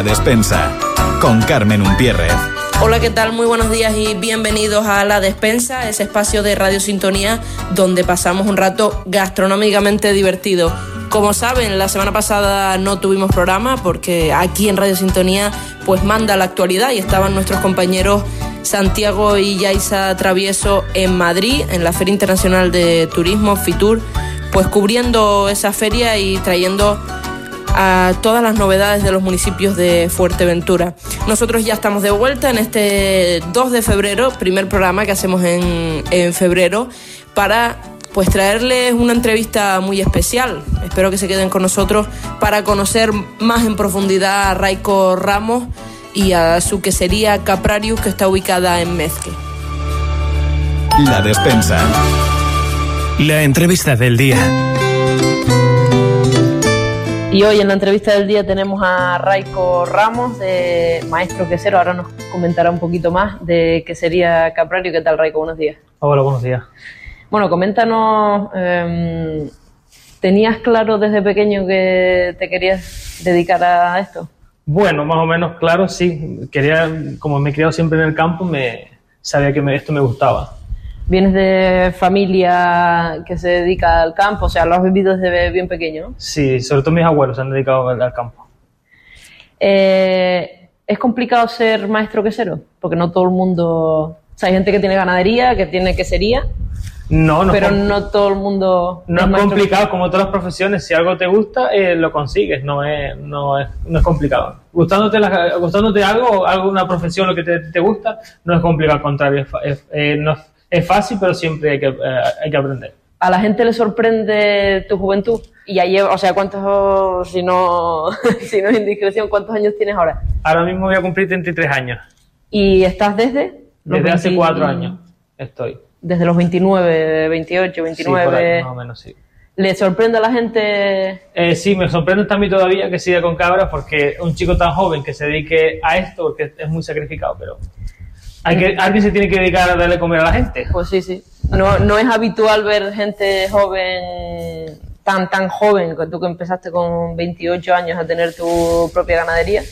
La Despensa, con Carmen Umpierrez. Hola, ¿qué tal? Muy buenos días y bienvenidos a La Despensa, ese espacio de Radio Sintonía donde pasamos un rato gastronómicamente divertido. Como saben, la semana pasada no tuvimos programa porque aquí en Radio Sintonía pues manda la actualidad y estaban nuestros compañeros Santiago y Yaisa Travieso en Madrid, en la Feria Internacional de Turismo, FITUR, pues cubriendo esa feria y trayendo a todas las novedades de los municipios de Fuerteventura. Nosotros ya estamos de vuelta en este 2 de febrero, primer programa que hacemos en, en febrero, para pues traerles una entrevista muy especial. Espero que se queden con nosotros para conocer más en profundidad a Raico Ramos y a su quesería Caprarius que está ubicada en Mezque. La Despensa. La entrevista del día. Y hoy en la entrevista del día tenemos a Raico Ramos, de Maestro Quesero. Ahora nos comentará un poquito más de quesería Caprario. ¿Qué tal, Raico? Buenos días. Hola, buenos días. Bueno, coméntanos, eh, ¿tenías claro desde pequeño que te querías dedicar a esto? Bueno, más o menos claro, sí. Quería, como me he criado siempre en el campo, me sabía que me, esto me gustaba. ¿Vienes de familia que se dedica al campo? O sea, lo has vivido desde bien pequeño, ¿no? Sí, sobre todo mis abuelos se han dedicado al, al campo. Eh, ¿Es complicado ser maestro quesero? Porque no todo el mundo... O sea, hay gente que tiene ganadería, que tiene quesería, No, no, pero no todo el mundo... no es complicado, como todas las profesiones, si algo te gusta, eh, lo consigues, no es, no es, no es complicado. Gustándote, la- gustándote algo, alguna profesión, lo que te, te gusta, no es complicado, al contrario, es- eh, no es- es fácil, pero siempre hay que, eh, hay que aprender. a la gente le sorprende tu juventud y lleva, o sea, cuántos, si no, si no es indiscreción, cuántos años tienes ahora. Ahora mismo voy a cumplir 33 años, Y estás desde desde hace 20 cuatro años estoy. Desde los 29, 28, Sí, por 29. ahí, más o menos, sí. ¿Le sorprende a la gente? Eh, sí, me sorprende también todavía que siga con cabras porque un chico tan joven que se dedique a esto, porque es muy sacrificado, pero hay que, alguien se tiene que dedicar a darle comer a la gente. Pues sí, sí. No, no es habitual ver gente joven, tan, tan joven, que tú que empezaste con 28 años a tener tu propia ganadería.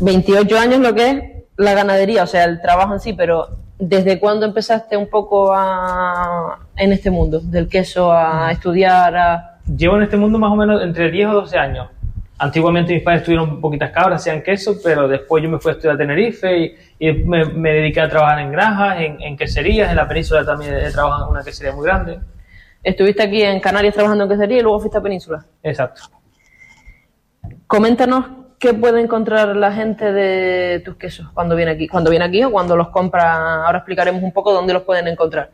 28 años lo que es la ganadería, o sea, el trabajo en sí, pero ¿desde cuándo empezaste un poco a, en este mundo? Del queso a estudiar, a... Llevo en este mundo más o menos entre 10 o 12 años. Antiguamente mis padres tuvieron poquitas cabras, hacían queso, pero después yo me fui a estudiar a Tenerife y, y me, me dediqué a trabajar en granjas, en, en queserías, en la península también he trabajado en una quesería muy grande. Estuviste aquí en Canarias trabajando en quesería y luego fuiste a Península. Exacto. Coméntanos qué puede encontrar la gente de tus quesos cuando viene aquí, cuando viene aquí o cuando los compra. Ahora explicaremos un poco dónde los pueden encontrar.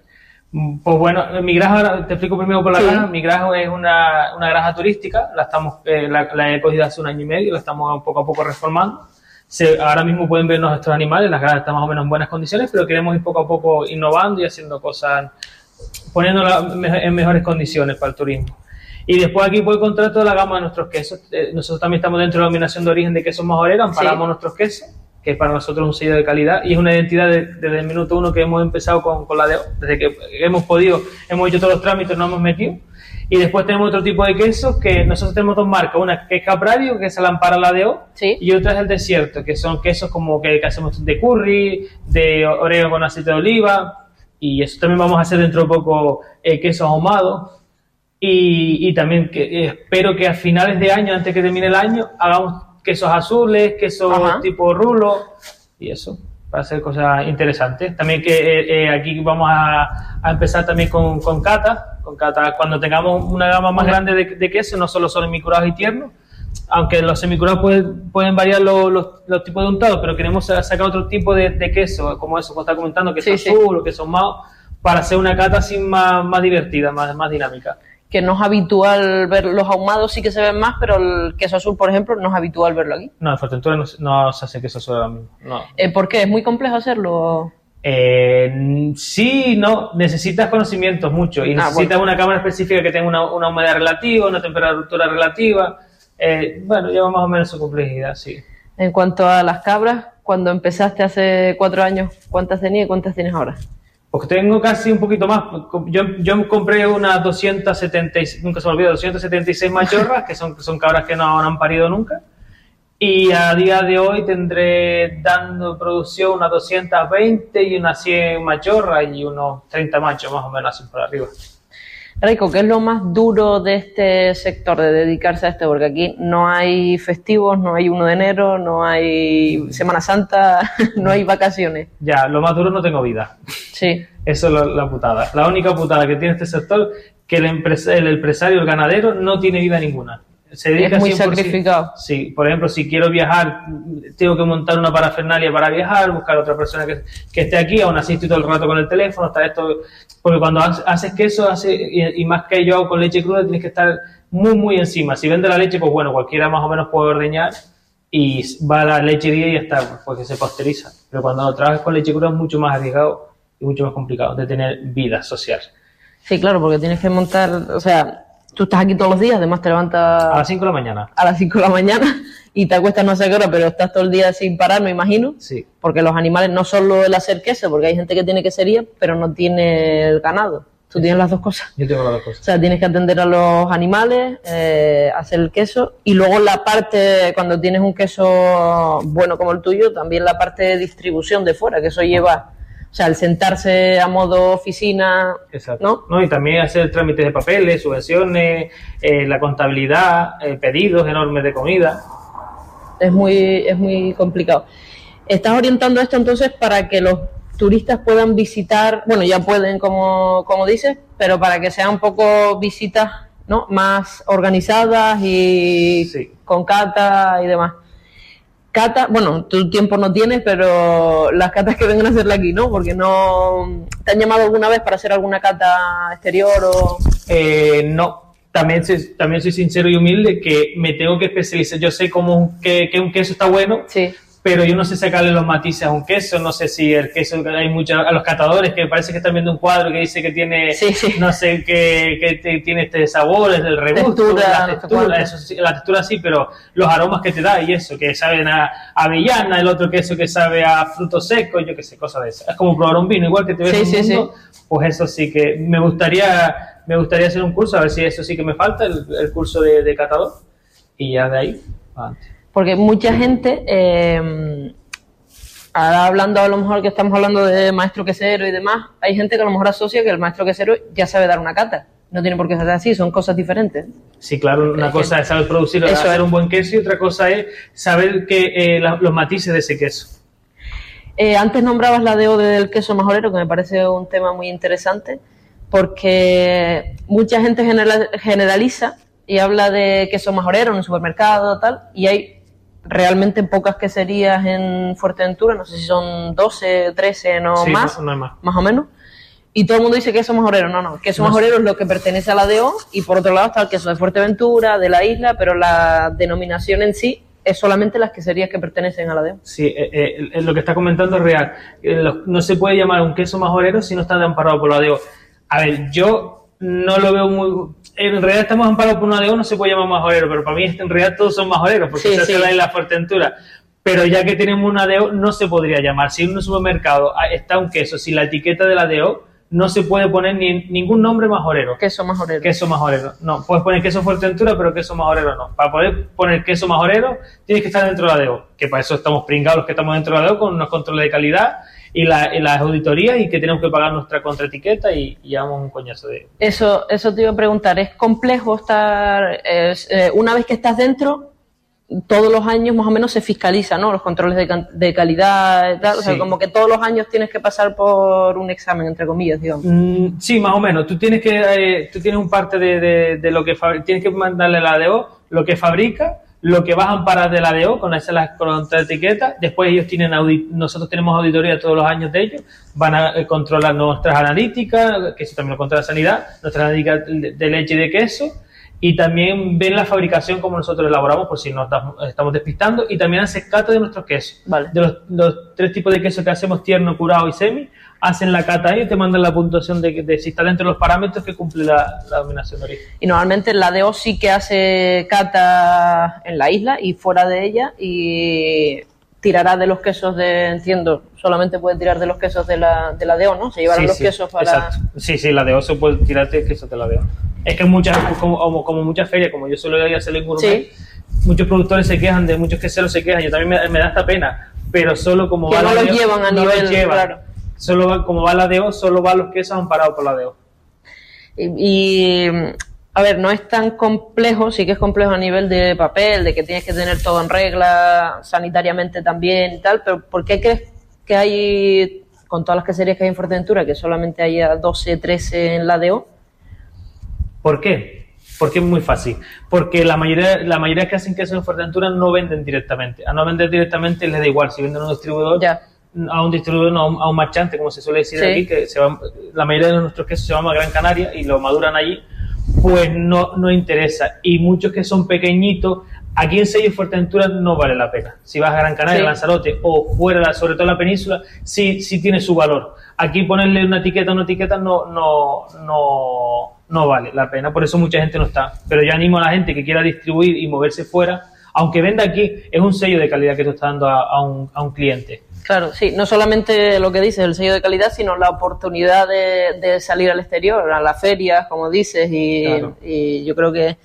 Mm, Pues bueno, mi granja, ahora te explico primero por la Sí. granja. Mi granja es una, una granja turística, la, estamos, eh, la, la he cogido hace un año y medio, la estamos poco a poco reformando. Se- ahora mismo pueden ver nuestros animales, las granjas están más o menos en buenas condiciones, pero queremos ir poco a poco innovando y haciendo cosas, poniéndola me- en mejores condiciones para el turismo. Y después aquí puede encontrar toda la gama de nuestros quesos. Eh, nosotros también estamos dentro de la denominación de origen de quesos majoreros, amparamos Sí. nuestros quesos, que para nosotros es un sello de calidad y es una identidad de- desde el minuto uno que hemos empezado con, con la de desde que hemos podido, hemos hecho todos los trámites, nos hemos metido. Y después tenemos otro tipo de quesos que nosotros tenemos dos marcas, una que es Caprario, que es la Ampara la de O, Sí. y otra es el Desierto, que son quesos como que, que hacemos de curry, de orégano con aceite de oliva, y eso también vamos a hacer dentro de poco eh, quesos ahumados. Y, y también que, eh, espero que a finales de año, antes que termine el año, hagamos quesos azules, quesos Ajá. tipo rulo y eso, para hacer cosas interesantes. También que eh, eh, aquí vamos a, a empezar también con, con cata, con cata cuando tengamos una gama más grande de, de quesos, no solo son semicurados y tiernos, aunque los semicurados pueden, pueden variar los, los, los tipos de untados, pero queremos sa- sacar otro tipo de, de queso, como eso que está comentando, queso Sí, sí. azul o queso ahumado, para hacer una cata así más, más divertida, más, más dinámica. Que no es habitual ver los ahumados, sí que se ven más, pero el queso azul, por ejemplo, no es habitual verlo aquí. No, en Fuerteventura no, se- no se hace queso azul ahora mismo. No. Eh, ¿Por qué? ¿Es muy complejo hacerlo? Eh, sí, no, necesitas conocimientos mucho y Ah, necesitas bueno. una cámara específica que tenga una, una humedad relativa, una temperatura relativa. Eh, bueno, lleva más o menos su complejidad, sí. En cuanto a las cabras, cuando empezaste hace cuatro años, ¿cuántas tenías y cuántas tienes ahora? Porque tengo casi un poquito más. Yo, yo compré unas 276, nunca se me olvida, 276 machorras, que son, son cabras que no, no han parido nunca. Y a día de hoy tendré dando producción unas 220 y unas 100 machorras y unos 30 machos más o menos así por arriba. Rico, ¿qué es lo más duro de este sector, de dedicarse a esto? Porque aquí no hay festivos, no hay 1 de enero, no hay Semana Santa, no hay vacaciones. Ya, lo más duro no tengo vida. Sí. Eso es la, la putada. La única putada que tiene este sector que el, empresa- el empresario, el ganadero, no tiene vida ninguna. Se dedica Es muy 100%. sacrificado. Sí, por ejemplo, si quiero viajar, tengo que montar una parafernalia para viajar, buscar otra persona que, que esté aquí, aún así estoy todo el rato con el teléfono, está esto, porque cuando haces queso, hace, y, más que yo hago con leche cruda, tienes que estar muy, muy encima. Si vende la leche, pues bueno, cualquiera más o menos puede ordeñar y va a la lechería y está, porque se pasteuriza. Pero cuando trabajas con leche cruda es mucho más arriesgado y mucho más complicado de tener vida social. Sí, claro, porque tienes que montar, o sea, tú estás aquí todos los días, además te levantas A las 5 de la mañana. a las 5 de la mañana y te acuestas no sé qué hora, pero estás todo el día sin parar, me imagino. Sí. Porque los animales no solo el hacer queso, porque hay gente que tiene quesería, pero no tiene el ganado. Tú tienes las dos cosas. Yo tengo las dos O cosas. sea, tienes que atender a los animales, eh, hacer el queso y luego la parte, cuando tienes un queso bueno como el tuyo, también la parte de distribución de fuera, que eso lleva, o sea, el sentarse a modo oficina, Exacto. ¿no? Y también hacer trámites de papeles, subvenciones, eh, la contabilidad, eh, pedidos enormes de comida. es muy, es muy complicado. Estás orientando esto entonces para que los turistas puedan visitar, bueno, ya pueden, como, como dices, pero para que sean un poco visitas ¿no? más organizadas y Sí. con cata y demás. Cata, bueno, tu tiempo no tienes, pero las catas que vengan a hacerla aquí, ¿no? Porque no... ¿Te han llamado alguna vez para hacer alguna cata exterior o...? Eh, no, también soy, también soy sincero y humilde que me tengo que especializar. Yo sé cómo que, que un queso está bueno, Sí. Pero yo no sé sacarle los matices a un queso, no sé si el queso, hay muchos, a los catadores que parece que están viendo un cuadro que dice que tiene, Sí, sí. no sé, que, que te- tiene este sabor, es del regusto, la textura, eso la textura sí, pero los aromas que te da y eso, que saben a, a avellana, el otro queso que sabe a frutos secos, yo qué sé, cosas de esas. Es como probar un vino, igual que te ves Sí, un mundo, pues eso sí que me gustaría, me gustaría hacer un curso, a ver si eso sí que me falta, el, el curso de, de catador, y ya de ahí, adelante. Porque mucha gente, eh, ahora hablando a lo mejor que estamos hablando de maestro quesero y demás, hay gente que a lo mejor asocia que el maestro quesero ya sabe dar una cata. No tiene por qué ser así, son cosas diferentes. Sí, claro, una Es cosa que- es saber producir, Eso hacer es. un buen queso y otra cosa es saber que, eh, la- los matices de ese queso. Eh, antes nombrabas la DO del queso majorero, que me parece un tema muy interesante, porque mucha gente general- generaliza y habla de queso majorero en un supermercado tal, y hay realmente pocas queserías en Fuerteventura, no sé si son 12, 13, no Sí, más. no- no hay más. más o menos. Y todo el mundo dice queso majorero. No, no. Queso No majorero es lo que pertenece a la DO y por otro lado está el queso de Fuerteventura, de la isla, pero la denominación en sí es solamente las queserías que pertenecen a la DO. Sí, eh, eh, lo que está comentando es real. Eh, no se puede llamar un queso majorero si no está amparado por la DO. A ver, yo no lo veo muy... En realidad estamos amparados por una DO, no se puede llamar majorero, pero para mí en realidad todos son majoreros, porque Sí, se hace sí. la isla Fuerteventura. Pero ya que tenemos una DO, no se podría llamar. Si en un supermercado ah, está un queso sin la etiqueta de la DO, no se puede poner ni, ningún nombre majorero. Queso majorero. Queso majorero. No, puedes poner queso Fuerteventura, pero queso majorero no. Para poder poner queso majorero, tienes que estar dentro de la DEO. Que para eso estamos pringados los que estamos dentro de la DEO con unos controles de calidad y, la- y las auditorías y que tenemos que pagar nuestra contraetiqueta y, y llevamos un coñazo de. Eso, eso te iba a preguntar. ¿Es complejo estar, es, eh, una vez que estás dentro, todos los años más o menos se fiscaliza, ¿no? Los controles de, de calidad tal. O sea, como que todos los años tienes que pasar por un examen, entre comillas, digamos. Mm, sí, más o menos. Tú tienes que, eh, tú tienes un parte de, de- de lo que tienes que mandarle a la DEO, lo que fabrica, lo que vas a amparar de la DEO con esa la contraetiqueta. Después ellos tienen audit nosotros tenemos auditoría todos los años de ellos. Van a eh, controlar nuestras analíticas, que eso también lo controla sanidad, nuestras analíticas de, leche y de queso. Y también ven la fabricación como nosotros elaboramos, por si nos estamos, estamos despistando. Y también hacen cata de nuestros quesos. Vale. De los, los tres tipos de queso que hacemos, tierno, curado y semi, hacen la cata ahí y te mandan la puntuación de, de si está dentro de los parámetros que cumple la, la dominación de origen. Y normalmente la DO sí que hace cata en la isla y fuera de ella y tirará de los quesos de, entiendo, solamente puede tirar de los quesos de la, de la DO, ¿no? Se llevarán Sí, los sí, quesos para... exacto. Sí, sí, la de oso puede tirarte queso te la veo. Es que muchas, como, como muchas ferias, como yo suelo ir a hacer en gourmet, Sí. muchos productores se quejan de muchos queseros se quejan, yo también me, me da esta pena, pero solo como Que no lo DO, llevan a no nivel, llevan. claro. Solo va- como va la DO, solo va los quesos amparados por la DO. Y, y, a ver, no es tan complejo, sí que es complejo a nivel de papel, de que tienes que tener todo en regla, sanitariamente también y tal, pero ¿por qué crees que hay, con todas las queserías que hay en Fuerteventura, que solamente haya 12, 13 en la DO? ¿Por qué? Porque es muy fácil. Porque la mayoría, la mayoría que hacen queso en Fuerteventura no venden directamente. A no vender directamente les da igual. Si venden a un distribuidor, Ya. A un distribuidor, no a un, a un marchante, como se suele decir Sí. aquí, que se van- la mayoría de nuestros quesos se van a Gran Canaria y lo maduran allí, pues no, no interesa. Y muchos que son pequeñitos, aquí en Sello Fuerteventura no vale la pena. Si vas a Gran Canaria, Sí. Lanzarote o fuera, sobre todo en la península, sí, sí tiene su valor. Aquí ponerle una etiqueta a una etiqueta no, no, no, no vale la pena, por eso mucha gente no está. Pero yo animo a la gente que quiera distribuir y moverse fuera, aunque venda aquí, es un sello de calidad que tú estás dando a, a un, a un cliente. Claro, sí, no solamente lo que dices, el sello de calidad, sino la oportunidad de, de salir al exterior, a las ferias, como dices, y, Claro. y yo creo que,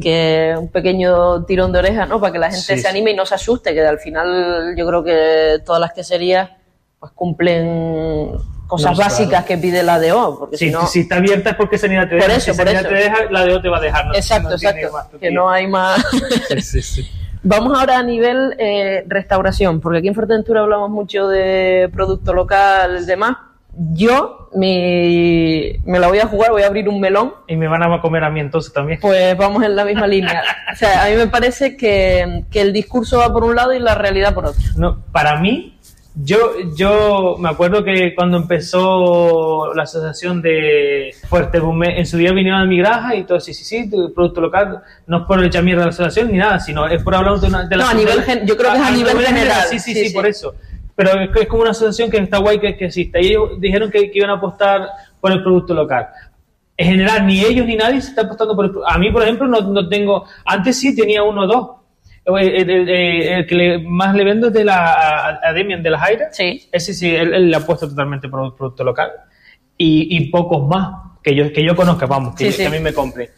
que un pequeño tirón de oreja, ¿no? Para que la gente Sí, se anime y no se asuste, que al final yo creo que todas las queserías pues cumplen cosas No, claro. básicas que pide la DO, porque Si, si no... si está abierta es porque Sanidad te Por deja. eso, si por eso. te deja, la DO te va a dejar. No, exacto, exacto, más que no hay más... Sí, sí. Vamos ahora a nivel eh, restauración, porque aquí en Fuerteventura hablamos mucho de producto local y demás. Yo me la voy a jugar, voy a abrir un melón, Y me van a comer a mí entonces también. pues vamos en la misma línea. O sea, a mí me parece que, que el discurso va por un lado y la realidad por otro. No, para mí, yo, yo me acuerdo que cuando empezó la asociación de Fuerte en su día vinieron a mi granja y todo, sí, sí, sí, tu producto local, no es por echar mierda a la asociación ni nada, sino es por hablar de, una, de la No, a nivel gen- yo creo que es a nivel general. Sí, sí, Sí, sí, sí. por eso. Pero es, es como una asociación que está guay que, que existe. Y ellos dijeron que, que iban a apostar por el producto local. En general, ni ellos ni nadie se está apostando por el A mí, por ejemplo, no, no tengo. Antes sí tenía uno o dos. El, el- el- el que le- más le vendo es de la, a, a Demian de la Jaira. Sí. Ese sí, él, él le ha puesto totalmente por producto local. Y, y pocos más que yo, que yo conozca, vamos, que, Sí, yo- sí. que a mí me compre.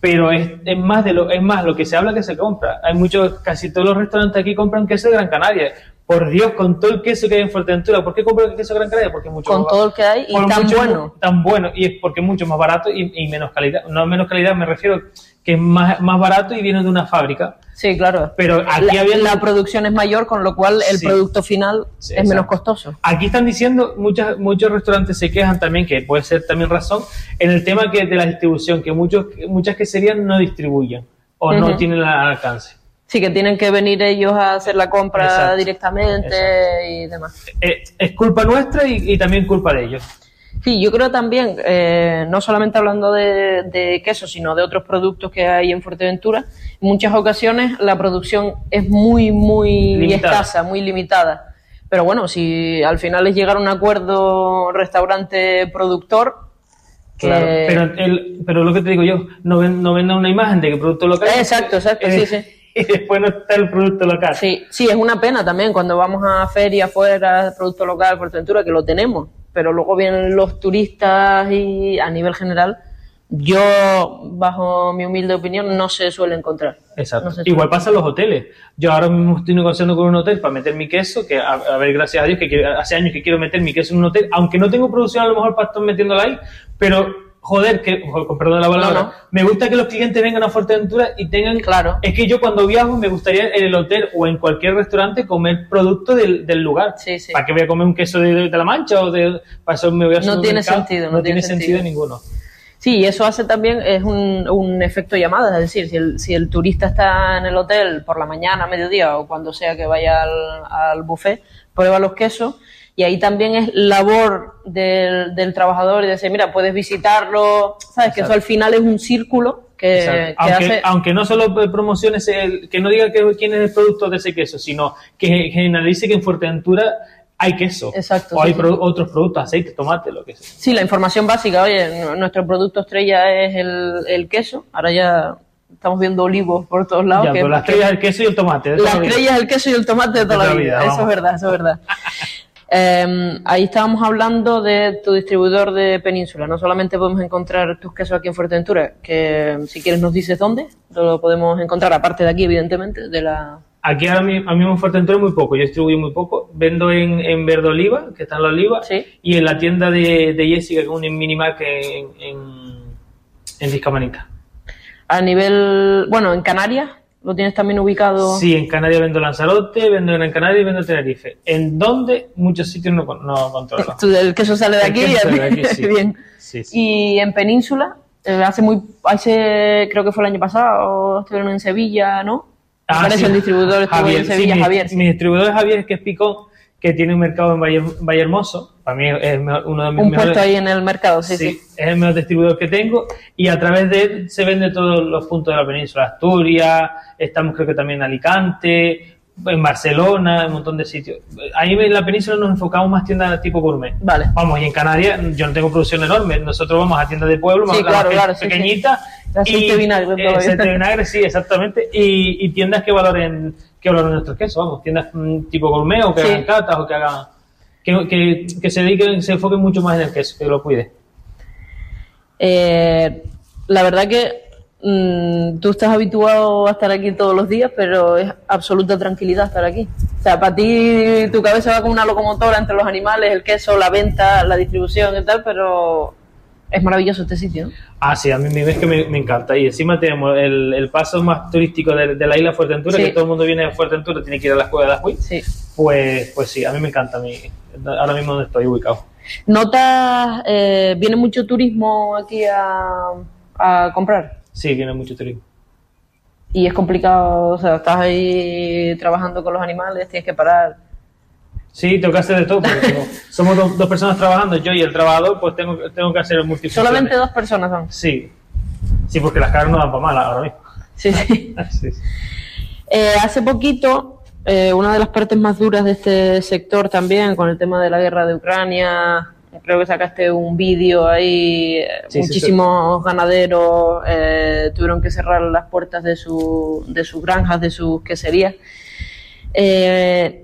Pero es, es más de lo, es más lo que se habla que se compra. Hay muchos, casi todos los restaurantes aquí compran queso de Gran Canaria. Por Dios, con todo el queso que hay en Fuerteventura, ¿por qué compran el queso Gran Canaria? Porque es mucho Con más todo el que hay y tan mucho- bueno. Tan bueno, y es porque es mucho más barato y, y menos calidad. No menos calidad, me refiero que es más, más barato y viene de una fábrica. Sí, claro. Pero aquí la, había- la producción es mayor, con lo cual el Sí. producto final Sí, es menos costoso. Aquí están diciendo, muchas, muchos restaurantes se quejan también, que puede ser también razón, en el tema que de la distribución, que muchos, muchas queserías no distribuyen o no tienen el alcance. Sí, que tienen que venir ellos a hacer la compra Exacto. directamente Exacto. y demás. Eh, es culpa nuestra y, y también culpa de ellos. Sí, yo creo también, eh, no solamente hablando de, de queso, sino de otros productos que hay en Fuerteventura, en muchas ocasiones la producción es muy, muy Limitada. escasa, muy limitada. Pero bueno, si al final es llegar a un acuerdo restaurante-productor. Claro, pero, el, pero lo que te digo yo, no, ven, no venda una imagen de que producto local. Eh, exacto, exacto, sí, sí. Y después no está el producto local. Sí, sí, es una pena también cuando vamos a ferias fuera, producto local, Fuerteventura, que lo tenemos, pero luego vienen los turistas y a nivel general, yo, bajo mi humilde opinión, no se suele encontrar. Exacto. No Igual pasa en los hoteles. Yo ahora mismo estoy negociando con un hotel para meter mi queso, que a, a ver, gracias a Dios, que quiero- hace años que quiero meter mi queso en un hotel, aunque no tengo producción a lo mejor para estar metiéndola ahí, pero joder, que, perdón la palabra, No, no. me gusta que los clientes vengan a Fuerteventura y tengan... Claro. Es que yo cuando viajo me gustaría en el hotel o en cualquier restaurante comer producto del, del lugar. Sí, sí. ¿Para qué voy a comer un queso de, de la mancha o de... Para eso me voy a No tiene sentido, No, no tiene tiene sentido sentido. ninguno. Sí, y eso hace también, es un, un efecto llamada, es decir, si el, si el turista está en el hotel por la mañana, mediodía o cuando sea que vaya al, al buffet, prueba los quesos y ahí también es labor del, del trabajador y decir, mira, puedes visitarlo, sabes que eso Exacto. al final es un círculo que, Exacto. que aunque, hace... aunque no solo promociones el, que no diga que, quién es el producto de ese queso, sino que generalice que en Fuerteventura hay queso. Exacto, O hay sí, pro- otros productos, aceite, tomate, lo que sea. Sí, la información básica, oye, nu- nuestro producto estrella es el, el queso, ahora ya estamos viendo olivos por todos lados. Ya, que- pero la estrella es el queso y el tomate. La la estrella es el queso y el tomate de toda, De la toda vida. vida, eso es verdad, eso es verdad. Eh, ahí estábamos hablando de tu distribuidor de Península. No solamente podemos encontrar tus quesos aquí en Fuerteventura, que si quieres nos dices dónde lo podemos encontrar, aparte de aquí, evidentemente, de la... Aquí ahora mismo, a mí en Fuerteventura muy poco, yo distribuyo muy poco. Vendo en, en Verde Oliva, que está en la Oliva, Sí. y en la tienda de, de Jessica, que es un minimarket en, en, en Discamanita. A nivel, bueno, en Canarias, lo tienes también ubicado. Sí, en Canarias vendo Lanzarote, vendo Gran Canaria y vendo Tenerife. ¿En dónde? Muchos sitios no, no controlo. Tú, El queso sale de El aquí, queso sale de aquí, sí. bien. Sí, sí. Y en Península, eh, hace muy, hace, creo que fue el año pasado, estuvieron en Sevilla, ¿no? Ah, parece sí. el distribuidor estuvo Javier, en Sevilla, mi- Javier. sí. Mi distribuidor es Javier, que es Picón, que tiene un mercado en Valle, Valle Hermoso. Para mí es mejor- uno de mis Un mejores. puesto ahí en el mercado, sí, Sí, sí. es el mejor distribuidor que tengo y a través de él se vende todos los puntos de la península. Asturias, estamos creo que también en Alicante, en Barcelona, en un montón de sitios. Ahí en la península nos enfocamos más tiendas tipo gourmet. Vale. Vamos, y en Canarias yo no tengo producción enorme, nosotros vamos a tiendas de pueblo, más, Sí, la claro, más claro, sí, pequeñita. sí. De vinagre, eh, vinagre, sí, exactamente. Y, y tiendas que valoren, que valoren nuestros quesos, vamos, tiendas mm, tipo gourmet o que Sí. hagan catas o que hagan. Que, que, que se dediquen, se enfoquen mucho más en el queso, que lo cuide. Eh, la verdad que mm, tú estás habituado a estar aquí todos los días, pero es absoluta tranquilidad estar aquí. O sea, para ti tu cabeza va como una locomotora entre los animales, el queso, la venta, la distribución y tal, pero es maravilloso este sitio. Ah, sí, a mí me ves que me, me encanta. Y encima tenemos el, el paso más turístico de, de la isla Fuerteventura, Sí. que todo el mundo viene de Fuerteventura, tiene que ir a la Cueva de Ajuy. Sí. Pues, pues sí, a mí me encanta. A mí, ahora mismo donde estoy ubicado. ¿Notas, eh, viene mucho turismo aquí a, a comprar? Sí, viene mucho turismo. Y es complicado, o sea, estás ahí trabajando con los animales, tienes que parar. Sí, tengo que hacer de todo, porque como somos dos, dos personas trabajando, yo y el trabajador, pues tengo, tengo que hacer multifunciones. Solamente dos personas son. Sí. Sí, porque las caras no dan para mal ahora mismo. Sí, sí. Sí, sí. Eh, hace poquito, eh, una de las partes más duras de este sector también, con el tema de la guerra de Ucrania, creo que sacaste un vídeo ahí, eh, sí, muchísimos ganaderos eh, tuvieron que cerrar las puertas de, su, de sus granjas, de sus queserías. Eh,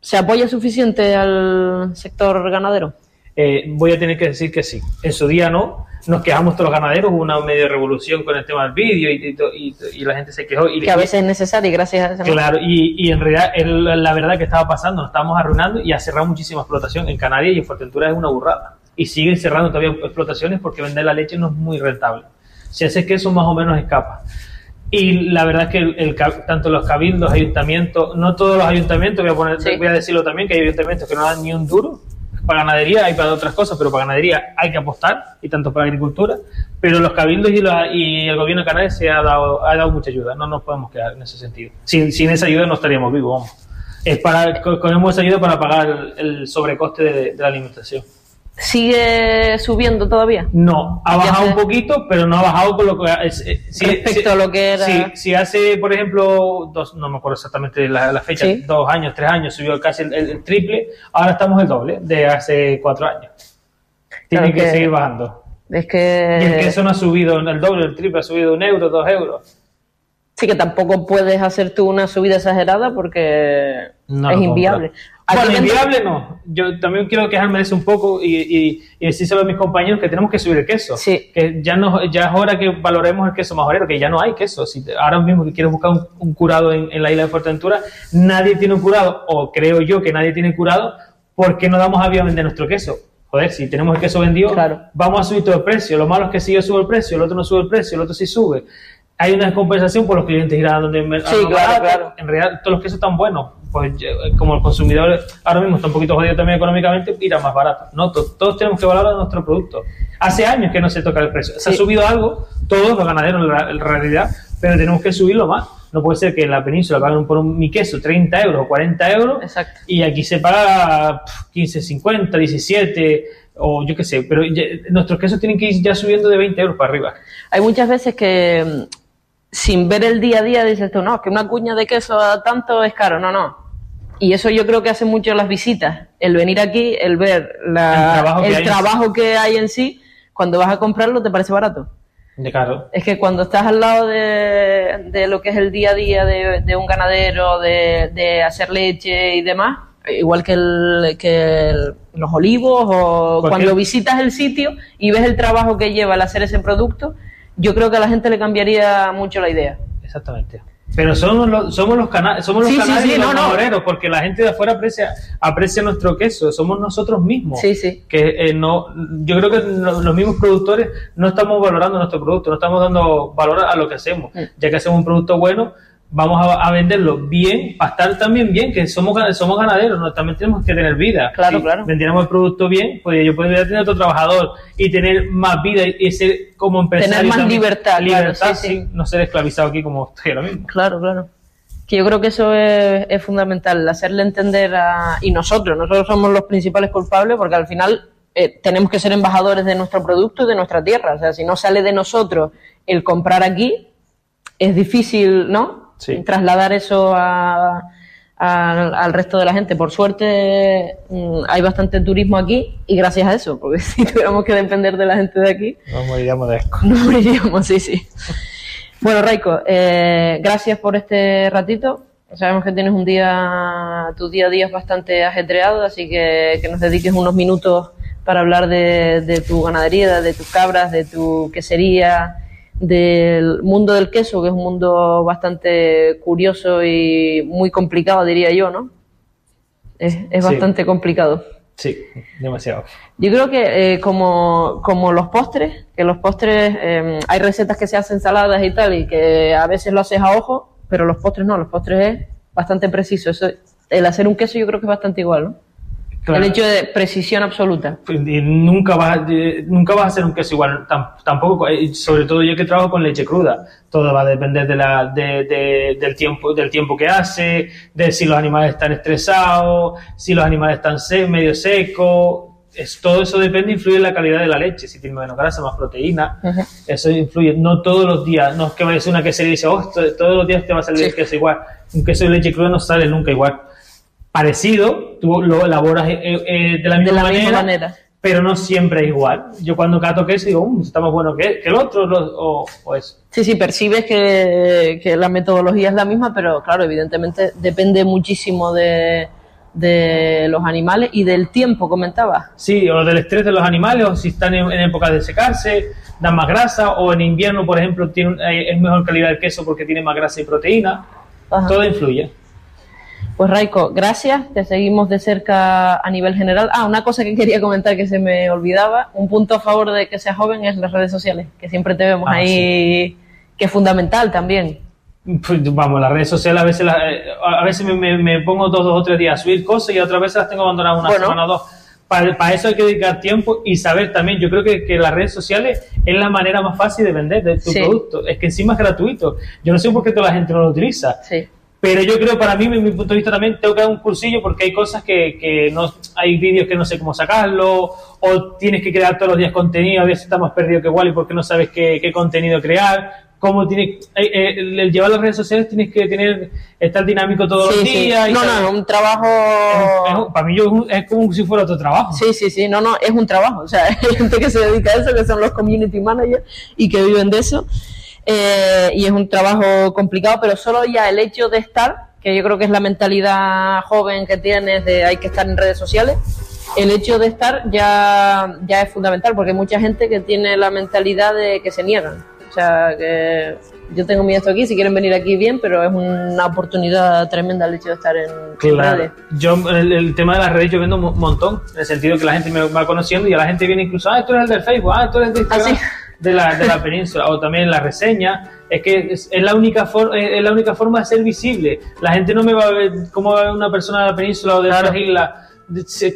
¿Se apoya suficiente al sector ganadero? Eh, voy a tener que decir que sí. En su día no. Nos quejamos todos los ganaderos, hubo una medio revolución con el tema del vídeo y, y to- y- y la gente se quejó. Y, Que a veces es necesario y gracias a Claro, y, en realidad la verdad que estaba pasando, nos estábamos arruinando y ha cerrado muchísima explotación en Canarias y en Fuerteventura es una burrada. Y siguen cerrando todavía explotaciones porque vender la leche no es muy rentable. Si haces queso más o menos escapa. Y la verdad es que el, tanto los cabildos, ayuntamientos, no todos los ayuntamientos, voy a, poner, Sí. voy a decirlo también, que hay ayuntamientos que no dan ni un duro para ganadería, hay para otras cosas, pero para ganadería hay que apostar, y tanto para agricultura, pero los cabildos y, los- y el gobierno de Canarias se ha dado, ha dado mucha ayuda, no nos podemos quedar en ese sentido. Sin, sin esa ayuda no estaríamos vivos, vamos. Es para, co- cogemos esa ayuda para pagar el, el sobrecoste de, de la alimentación. ¿Sigue subiendo todavía? No, ha bajado un poquito, pero no ha bajado con lo que... es- eh, si- Respecto si- a lo que era- Si, si hace, por ejemplo, dos, no me acuerdo exactamente la, la fecha, Sí. dos años, tres años, subió casi el, triple, ahora estamos el doble de hace cuatro años. Tiene Claro que, que- seguir bajando. Es Y que... el queso no ha subido el doble, el triple, ha subido un euro, dos euros. Sí que tampoco puedes hacer tú una subida exagerada porque No es inviable. compra. Bueno, inviable no. Yo también quiero quejarme de eso un poco y, y, y decírselo a mis compañeros que tenemos que subir el queso. Sí. Que ya, no, ya es hora que valoremos el queso majorero, que ya no hay queso. Si te- ahora mismo que quieres buscar un, un curado en, en la isla de Fuerteventura, nadie tiene un curado, o creo yo que nadie tiene curado, ¿por qué no damos a vender nuestro queso? Joder, si tenemos el queso vendido, Claro. vamos a subir todo el precio. Lo malo es que si yo subo el precio, el otro no sube el precio, el otro sí sube. Hay una descompensación por los clientes ir a donde Sí, claro, barato. claro. En realidad, todos los quesos están buenos. Pues como el consumidor ahora mismo está un poquito jodido también económicamente, irá más barato. No, To- todos tenemos que valorar nuestro producto. Hace años que no se toca el precio. Se ha subido algo, todos los ganaderos en realidad, pero tenemos que subirlo más. No puede ser que en la península paguen por un, mi queso 30 euros o 40 euros Exacto. y aquí se paga pf, 15, 50, 17 o yo qué sé, pero ya- nuestros quesos tienen que ir ya subiendo de 20 euros para arriba. Hay muchas veces que sin ver el día a día dices tú, no, que una cuña de queso a tanto es caro. No, no. Y eso yo creo que hace mucho las visitas. El venir aquí, el ver la- El trabajo que hay en trabajo que hay en sí, cuando vas a comprarlo te parece barato. De caro. Es que cuando estás al lado de, de lo que es el día a día de, de un ganadero, de, de hacer leche y demás, Igual que, el, que el- los olivos o cuando visitas el sitio y ves el trabajo que lleva el hacer ese producto, yo creo que a la gente le cambiaría mucho la idea. Exactamente. Pero somos los, somos los, cana somos los Sí, sí, sí, y los no, porque la gente de afuera aprecia, aprecia nuestro queso, somos nosotros mismos. Sí, sí. Que eh, no, yo creo que lo- los mismos productores no estamos valorando nuestro producto, no estamos dando valor a lo que hacemos. Mm. Ya que hacemos un producto bueno, vamos a, a venderlo bien, para estar también bien, que somos, somos ganaderos, ¿no? también tenemos que tener vida. Claro, Si claro. vendiéramos el producto bien, pues yo podría tener otro trabajador y tener más vida y, ser como empresario. más también. libertad, claro, Libertad, sí, sí. sin no ser esclavizado aquí como estoy ahora mismo. Claro, claro. Que yo creo que eso es, es fundamental, hacerle entender a... Y nosotros, nosotros somos los principales culpables porque al final eh, tenemos que ser embajadores de nuestro producto y de nuestra tierra. O sea, si no sale de nosotros el comprar aquí, es difícil, ¿no? Sí. Trasladar eso a- a- al resto de la gente. Por suerte mm, hay bastante turismo aquí y gracias a eso, porque si tuviéramos que depender de la gente de aquí, Nos moriríamos de asco. no moriríamos, sí, sí. Bueno, Raiko, eh, gracias por este ratito. Sabemos que tienes un día, tu día a día es bastante ajetreado, así que que nos dediques unos minutos para hablar de, de tu ganadería, de tus cabras, de tu quesería, del mundo del queso, que es un mundo bastante curioso y muy complicado, diría yo, ¿no? Es, es Sí. bastante complicado. Sí, demasiado. Yo creo que eh, como, como los postres, que los postres, eh, hay recetas que se hacen saladas y tal, y que a veces lo haces a ojo, pero los postres no, los postres es bastante preciso. Eso, el hacer un queso yo creo que es bastante igual, ¿no? Claro. El hecho de precisión absoluta. Y nunca vas, a- eh, nunca vas a hacer un queso igual, tam- tampoco, eh, sobre todo yo que trabajo con leche cruda, todo va a depender de la, de- de- del, tiempo, del tiempo que hace, de si los animales están estresados, si los animales están se- medio secos, es, todo eso depende, influye en la calidad de la leche, si tiene menos grasa, más proteína, Ujú. eso influye, no todos los días, no es que vayas a una quesería y dices, oh, todos los días te va a salir Sí. el queso igual, un queso de leche cruda no sale nunca igual. Parecido, tú lo elaboras eh, eh, de la De misma la misma manera, pero no siempre es igual. Yo cuando cato queso digo, "Um, está más bueno que, que el otro, lo- o, o eso. Sí, sí, percibes que, que la metodología es la misma, pero claro, evidentemente depende muchísimo de, de los animales y del tiempo, comentabas. Sí, o del estrés de los animales, o si están en, en épocas de secarse, dan más grasa, o en invierno, por ejemplo, tiene, eh, es mejor calidad el queso porque tiene más grasa y proteína. Ajá. Todo influye. Pues Raiko, gracias, te seguimos de cerca a nivel general. Ah, una cosa que quería comentar que se me olvidaba, un punto a favor de que seas joven es las redes sociales, que siempre te vemos Ah, ahí, que es fundamental también. Pues, vamos, las redes sociales a veces, las- eh, a veces me, me- me pongo dos, dos o tres días a subir cosas y otras veces las tengo abandonadas una Bueno. semana o dos. Para, para eso hay que dedicar tiempo y saber también. Yo creo que, que las redes sociales es la manera más fácil de vender de tu Sí. producto. Es que encima es gratuito. Yo no sé por qué toda la gente no lo utiliza. Sí. Pero yo creo, para mí, mi, mi punto de vista también, tengo que dar un cursillo porque hay cosas que, que no, hay vídeos que no sé cómo sacarlo, o tienes que crear todos los días contenido, a veces estás más perdido que Wally porque no sabes qué, qué contenido crear, cómo tienes, eh, eh, el, el llevar las redes sociales tienes que tener, estar dinámico todos Sí, los sí. días. y No, tal. no, es un trabajo... Es un- para mí yo, es es como si fuera otro trabajo. Sí, sí, sí, no, no, es un trabajo. O sea, hay gente que se dedica a eso, que son los community managers y que viven de eso. Eh, y es un trabajo complicado, pero solo ya el hecho de estar, que yo creo que es la mentalidad joven que tienes de hay que estar en redes sociales, el hecho de estar ya, ya es fundamental, porque hay mucha gente que tiene la mentalidad de que se niegan. O sea, que yo tengo mi esto aquí, si quieren venir aquí bien, pero es una oportunidad tremenda el hecho de estar en, Claro. redes. Yo, el, el tema de las redes, yo vendo un montón, en el sentido que la gente me va conociendo y a la gente viene incluso, ah, tú eres el del Facebook, ah, tú eres el de Instagram, Ah, sí. de, la, de la península, o también la reseña. Es que es, es la única for- es la única forma de ser visible. La gente no me va a ver, ¿cómo va a ver una persona de la península o de Claro. otras islas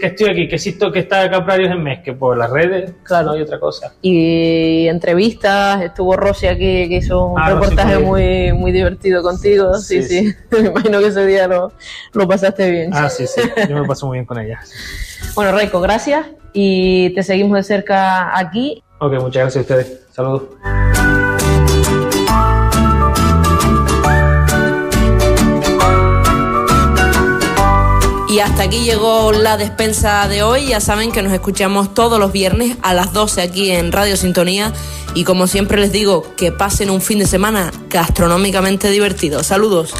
que estoy aquí, que existo, que está acá Prarios en mes, que por las redes, Claro. hay otra cosa. y entrevistas. Estuvo Rosy aquí que hizo un Ah, reportaje muy, muy divertido contigo. Sí, sí. Sí, Me imagino que ese día lo, lo pasaste bien. Ah, sí, sí, yo me paso muy bien con ella. Bueno, Reiko, gracias y te seguimos de cerca aquí. Ok, muchas gracias a ustedes. Saludos. Y hasta aquí llegó la despensa de hoy. Ya saben que nos escuchamos todos los viernes a las 12 aquí en Radio Sintonía. Y como siempre les digo, que pasen un fin de semana gastronómicamente divertido. Saludos.